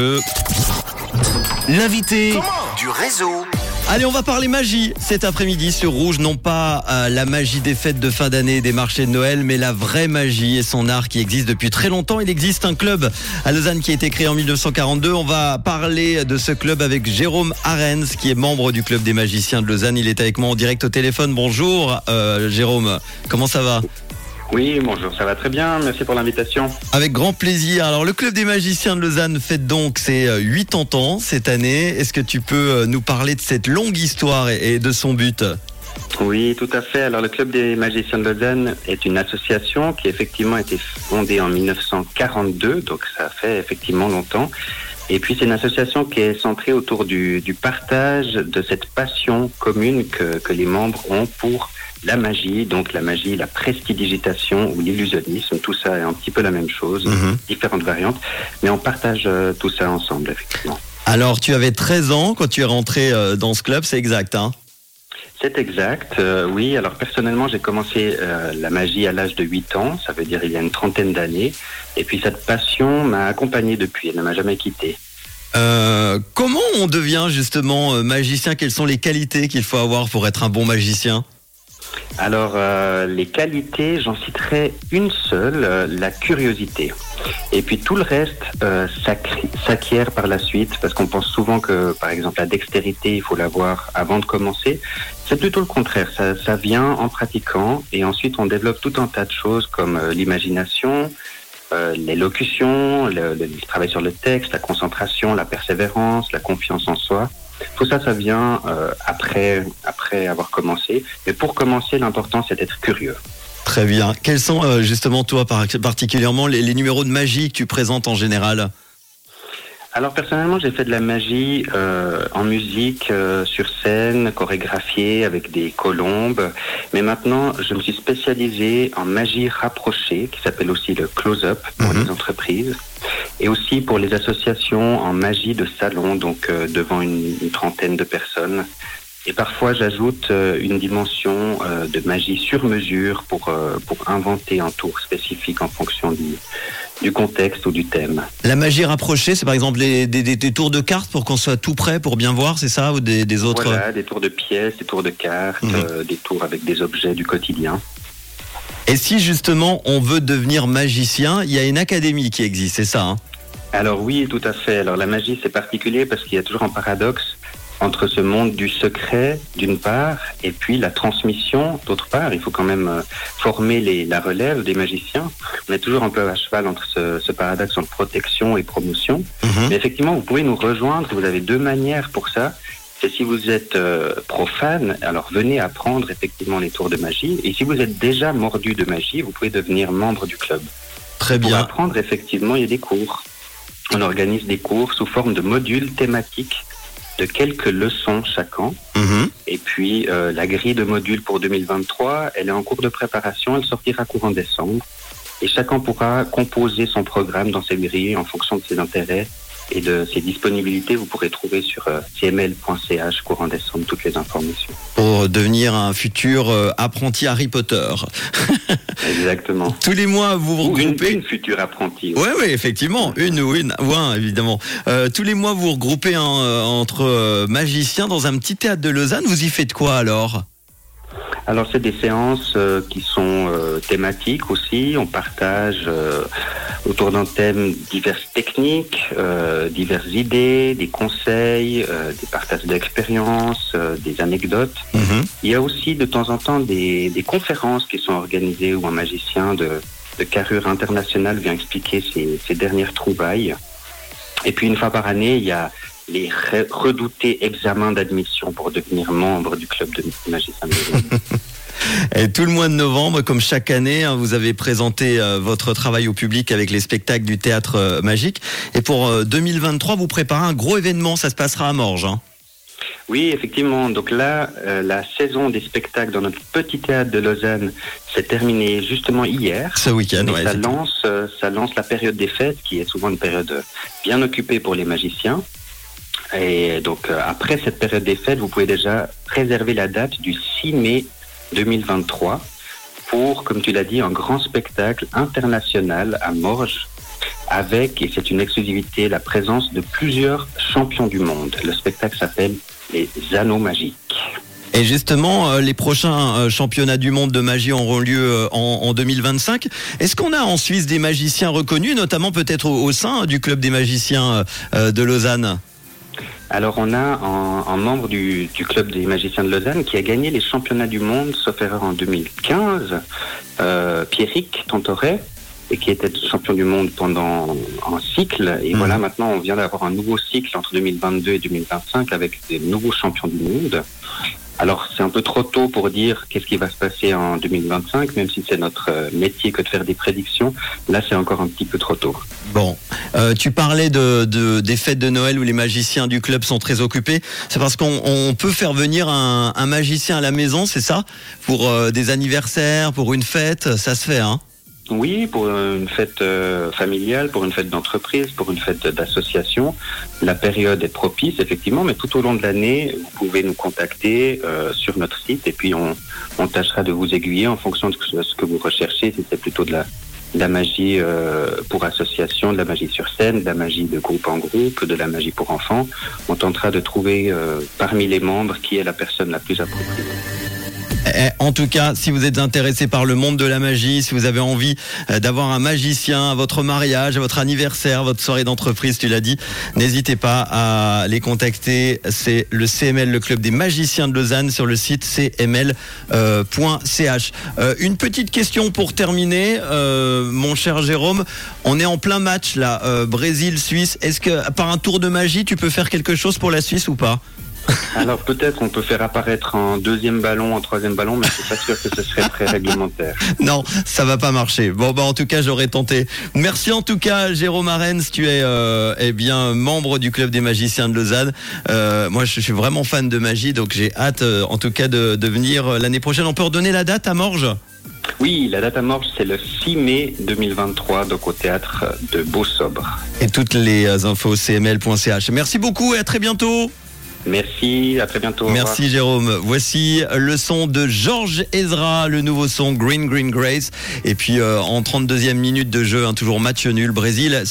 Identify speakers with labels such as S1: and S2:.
S1: Euh, L'invité
S2: du réseau.
S1: Allez, on va parler magie cet après-midi sur Rouge. Non pas euh, la magie des fêtes de fin d'année des marchés de Noël, mais la vraie magie et son art qui existe depuis très longtemps. Il existe un club à Lausanne qui a été créé en 1942. On va parler de ce club avec Jérôme Arens, qui est membre du club des magiciens de Lausanne. Il est avec moi en direct au téléphone. Bonjour, euh, Jérôme. Comment ça va?
S3: Oui, bonjour, ça va très bien. Merci pour l'invitation.
S1: Avec grand plaisir. Alors, le club des magiciens de Lausanne fête donc ses euh, 80 ans cette année. Est-ce que tu peux euh, nous parler de cette longue histoire et et de son but?
S3: Oui, tout à fait. Alors, le Club des magiciens de Lausanne est une association qui effectivement a été fondée en 1942, donc ça fait effectivement longtemps. Et puis, c'est une association qui est centrée autour du, du partage de cette passion commune que, que les membres ont pour la magie, donc la magie, la prestidigitation ou l'illusionnisme, tout ça est un petit peu la même chose,
S1: Mhm.
S3: différentes variantes, mais on partage euh, tout ça ensemble, effectivement.
S1: Alors, tu avais 13 ans quand tu es rentré euh, dans ce club, c'est exact, hein?
S3: C'est exact, euh, oui. Alors personnellement, j'ai commencé euh, la magie à l'âge de 8 ans, ça veut dire il y a une trentaine d'années. Et puis cette passion m'a accompagné depuis, elle ne m'a jamais quitté.
S1: Euh, comment on devient justement magicien? Quelles sont les qualités qu'il faut avoir pour être un bon magicien?
S3: Alors euh, les qualités, j'en citerai une seule, euh, la curiosité. Et puis tout le reste euh, s'acquiert par la suite, parce qu'on pense souvent que par exemple la dextérité, il faut l'avoir avant de commencer. C'est plutôt le contraire, ça, ça vient en pratiquant et ensuite on développe tout un tas de choses comme euh, l'imagination, euh, l'élocution, le, travail sur le texte, la concentration, la persévérance, la confiance en soi. Tout ça, ça vient euh, après, après avoir commencé. Mais pour commencer, l'important, c'est d'être curieux.
S1: Très bien. Quels sont euh, justement toi par- particulièrement les numéros de magie que tu présentes en général?
S3: Alors personnellement, j'ai fait de la magie euh, en musique, euh, sur scène, chorégraphiée avec des colombes. Mais maintenant, je me suis spécialisé en magie rapprochée, qui s'appelle aussi le close-up pour
S1: Mhm.
S3: les entreprises, et aussi pour les associations en magie de salon, donc euh, devant une, une trentaine de personnes. Et parfois, j'ajoute euh, une dimension euh, de magie sur mesure pour, euh, pour inventer un tour spécifique en fonction du, du contexte ou du thème.
S1: La magie rapprochée, c'est par exemple les- des, des- des tours de cartes pour qu'on soit tout prêt pour bien voir, c'est ça Ou des, des autres
S3: Voilà, des tours de pièces, des tours de cartes,
S1: Mhm.
S3: euh, des tours avec des objets du quotidien.
S1: Et si justement on veut devenir magicien, il y a une académie qui existe, c'est ça hein?
S3: Alors oui, tout à fait. Alors la magie, c'est particulier parce qu'il y a toujours un paradoxe entre ce monde du secret, d'une part, et puis la transmission, d'autre part. Il faut quand même euh, former les, la relève des magiciens. On est toujours un peu à cheval entre ce, ce paradoxe entre protection et promotion.
S1: Mhm.
S3: Mais effectivement, vous pouvez nous rejoindre. Vous avez deux manières pour ça. C'est si vous êtes euh, profane, alors venez apprendre effectivement les tours de magie. Et si vous êtes déjà mordu de magie, vous pouvez devenir membre du club.
S1: Très
S3: Pour
S1: bien.
S3: apprendre, effectivement, il y a des cours. On organise des cours sous forme de modules thématiques de quelques leçons chaque an.
S1: Mhm.
S3: Et puis, euh, la grille de modules pour 2023, elle est en cours de préparation. Elle sortira courant décembre. Et chacun pourra composer son programme dans cette grille en fonction de ses intérêts et de ses disponibilités. Vous pourrez trouver sur euh, cml.ch courant décembre toutes les informations.
S1: Pour devenir un futur euh, apprenti Harry Potter.
S3: Exactement.
S1: Tous les mois, vous vous
S3: Ou une,
S1: regroupez.
S3: une future apprentie.
S1: Oui, oui, effectivement, une ou une, ou un, évidemment. Euh, tous les mois, vous vous regroupez en, euh, entre euh, magiciens dans un petit théâtre de Lausanne. Vous y faites quoi alors?
S3: Alors c'est des séances euh, qui sont euh, thématiques aussi. On partage euh, autour d'un thème diverses techniques, euh, diverses idées, des conseils, euh, des partages d'expériences, euh, des anecdotes.
S1: Mhm.
S3: Il y a aussi de temps en temps des, des conférences qui sont organisées où un magicien de, de carrure internationale vient expliquer ses, ses dernières trouvailles. Et puis une fois par année, il y a les re- redoutés examens d'admission pour devenir membre du club de magiciens.
S1: Et tout le mois de novembre, comme chaque année, hein, vous avez présenté euh, votre travail au public avec les spectacles du théâtre euh, magique. Et pour euh, 2023, vous préparez un gros événement. Ça se passera à Morges. hein.
S3: Oui, effectivement. Donc là, euh, la saison des spectacles dans notre petit théâtre de Lausanne s'est terminée justement hier.
S1: Ce week-end, ouais.
S3: ça lance, euh, ça lance la période des fêtes, qui est souvent une période euh, bien occupée pour les magiciens. Et donc euh, après cette période des fêtes, vous pouvez déjà réserver la date du 6 mai 2023 pour, comme tu l'as dit, un grand spectacle international à Morges avec, et c'est une exclusivité, la présence de plusieurs champions du monde. Le spectacle s'appelle Les Anneaux Magiques.
S1: Et justement, euh, les prochains euh, championnats du monde de magie auront lieu euh, en, en 2025. Est-ce qu'on a en Suisse des magiciens reconnus, notamment peut-être au, sein du club des magiciens de Lausanne?
S3: Alors on a un, un membre du, du club des magiciens de Lausanne qui a gagné les championnats du monde, sauf erreur en 2015, euh, Pierrick Tontoret, et qui était champion du monde pendant un cycle. Et
S1: Mhm.
S3: voilà, maintenant on vient d'avoir un nouveau cycle entre 2022 et 2025 avec des nouveaux champions du monde. Alors c'est un peu trop tôt pour dire qu'est-ce qui va se passer en 2025, même si c'est notre euh, métier que de faire des prédictions. Là c'est encore un petit peu trop tôt.
S1: Bon, euh, tu parlais de, de- des fêtes de Noël où les magiciens du club sont très occupés. C'est parce qu'on on peut faire venir un, un magicien à la maison, c'est ça? Pour euh, des anniversaires, pour une fête, ça se fait, hein?
S3: Oui, pour une fête euh, familiale, pour une fête d'entreprise, pour une fête d'association, la période est propice, effectivement, mais tout au long de l'année, vous pouvez nous contacter euh, sur notre site et puis on, tâchera de vous aiguiller en fonction de ce que vous recherchez, si c'est plutôt de la, magie euh, pour association, de la magie sur scène, de la magie de groupe en groupe, de la magie pour enfants. On tentera de trouver parmi les membres qui est la personne la plus appropriée.
S1: Eh, En tout cas, si vous êtes intéressé par le monde de la magie, si vous avez envie euh, d'avoir un magicien à votre mariage, à votre anniversaire, votre soirée d'entreprise, tu l'as dit, n'hésitez pas à les contacter. C'est le CML, le club des magiciens de Lausanne, sur le site cml.ch. Euh, une petite question pour terminer, euh, mon cher Jérôme. On est en plein match là, euh, Brésil-Suisse. Est-ce que par un tour de magie, tu peux faire quelque chose pour la Suisse ou pas?
S3: Alors peut-être on peut faire apparaître un deuxième ballon, un troisième ballon, mais je suis pas sûr que ce serait très réglementaire.
S1: Non, ça va pas marcher. Bon, bah en tout cas, j'aurais tenté. Merci en tout cas, Jérôme Arens. Tu es euh, eh bien membre du club des magiciens de Lausanne. Euh, moi, je suis vraiment fan de magie, donc j'ai hâte, euh, en tout cas, de, de venir l'année prochaine. On peut redonner la date à Morges?
S3: Oui, la date à mort, c'est le 6 mai 2023, donc au théâtre de Beau-Sobre.
S1: et toutes les infos cml.ch. Merci beaucoup et à très bientôt.
S3: Merci, à très bientôt.
S1: Merci Jérôme. Voici le son de Georges Ezra, le nouveau son Green Green Grace. Et puis euh, en 32e minute de jeu, hein, toujours match nul, Brésil.